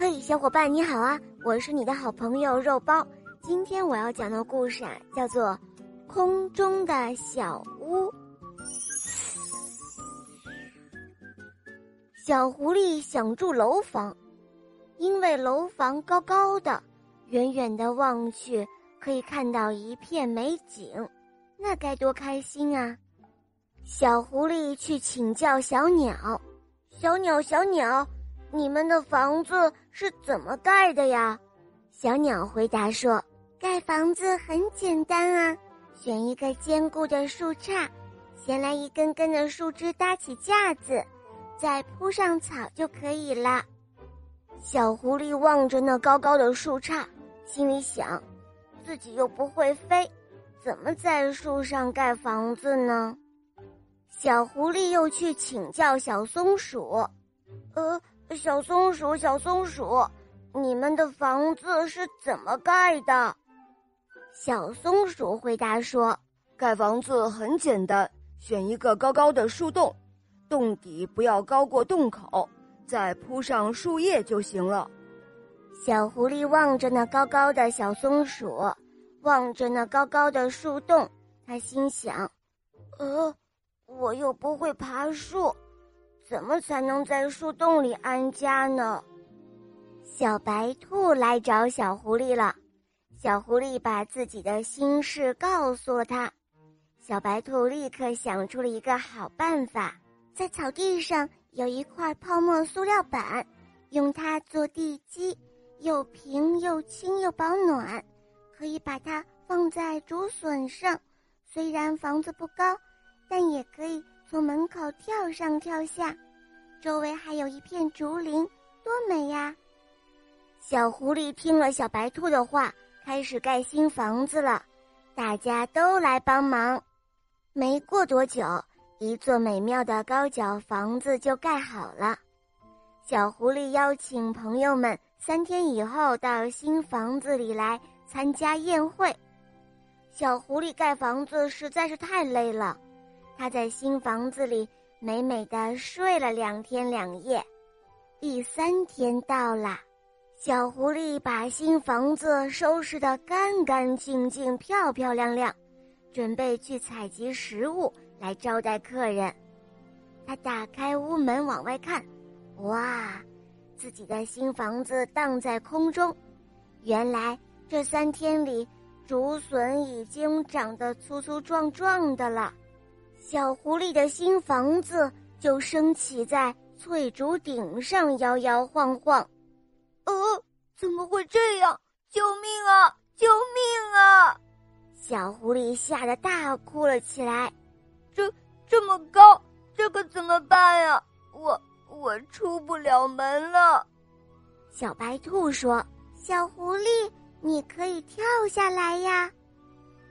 嘿，小伙伴你好啊！我是你的好朋友肉包。今天我要讲的故事啊，叫做《空中的小屋》。小狐狸想住楼房，因为楼房高高的，远远的望去可以看到一片美景，那该多开心啊！小狐狸去请教小鸟：“小鸟，小鸟。”你们的房子是怎么盖的呀？小鸟回答说：“盖房子很简单啊，选一个坚固的树杈，先来一根根的树枝搭起架子，再铺上草就可以了。”小狐狸望着那高高的树杈，心里想：自己又不会飞，怎么在树上盖房子呢？小狐狸又去请教小松鼠：“呃。”小松鼠，小松鼠，你们的房子是怎么盖的？小松鼠回答说：“盖房子很简单，选一个高高的树洞，洞底不要高过洞口，再铺上树叶就行了。”小狐狸望着那高高的小松鼠，望着那高高的树洞，他心想：“呃，我又不会爬树。”怎么才能在树洞里安家呢？小白兔来找小狐狸了。小狐狸把自己的心事告诉了他。小白兔立刻想出了一个好办法，在草地上有一块泡沫塑料板，用它做地基，又平又轻又保暖，可以把它放在竹笋上。虽然房子不高，但也可以。从门口跳上跳下，周围还有一片竹林，多美呀！小狐狸听了小白兔的话，开始盖新房子了。大家都来帮忙。没过多久，一座美妙的高脚房子就盖好了。小狐狸邀请朋友们三天以后到新房子里来参加宴会。小狐狸盖房子实在是太累了。他在新房子里美美的睡了两天两夜，第三天到了，小狐狸把新房子收拾得干干净净、漂漂亮亮，准备去采集食物来招待客人。他打开屋门往外看，哇，自己的新房子荡在空中。原来这三天里，竹笋已经长得粗粗壮壮的了。小狐狸的新房子就升起在翠竹顶上，摇摇晃晃。呃，怎么会这样？救命啊！救命啊！小狐狸吓得大哭了起来。这这么高，这可怎么办呀？我我出不了门了。小白兔说：“小狐狸，你可以跳下来呀。”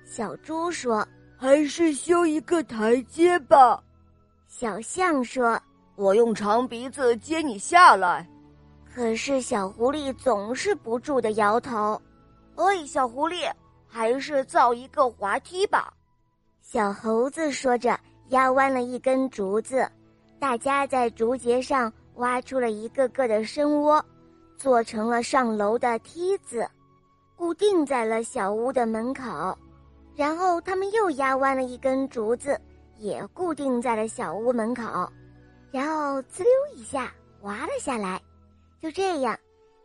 小猪说。还是修一个台阶吧，小象说：“我用长鼻子接你下来。”可是小狐狸总是不住的摇头。哎，小狐狸，还是造一个滑梯吧。小猴子说着，压弯了一根竹子，大家在竹节上挖出了一个个的深窝，做成了上楼的梯子，固定在了小屋的门口。然后他们又压弯了一根竹子，也固定在了小屋门口，然后呲溜一下滑了下来。就这样，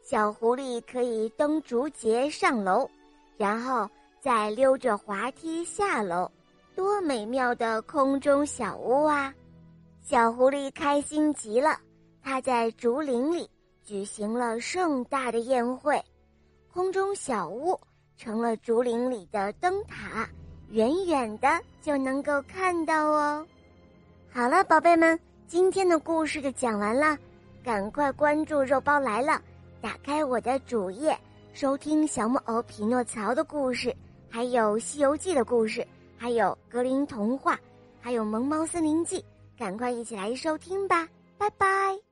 小狐狸可以登竹节上楼，然后再溜着滑梯下楼，多美妙的空中小屋啊！小狐狸开心极了，它在竹林里举行了盛大的宴会，空中小屋。成了竹林里的灯塔，远远的就能够看到哦。好了，宝贝们，今天的故事就讲完了，赶快关注“肉包来了”，打开我的主页，收听小木偶匹诺曹的故事，还有《西游记》的故事，还有格林童话，还有《萌猫森林记》，赶快一起来收听吧！拜拜。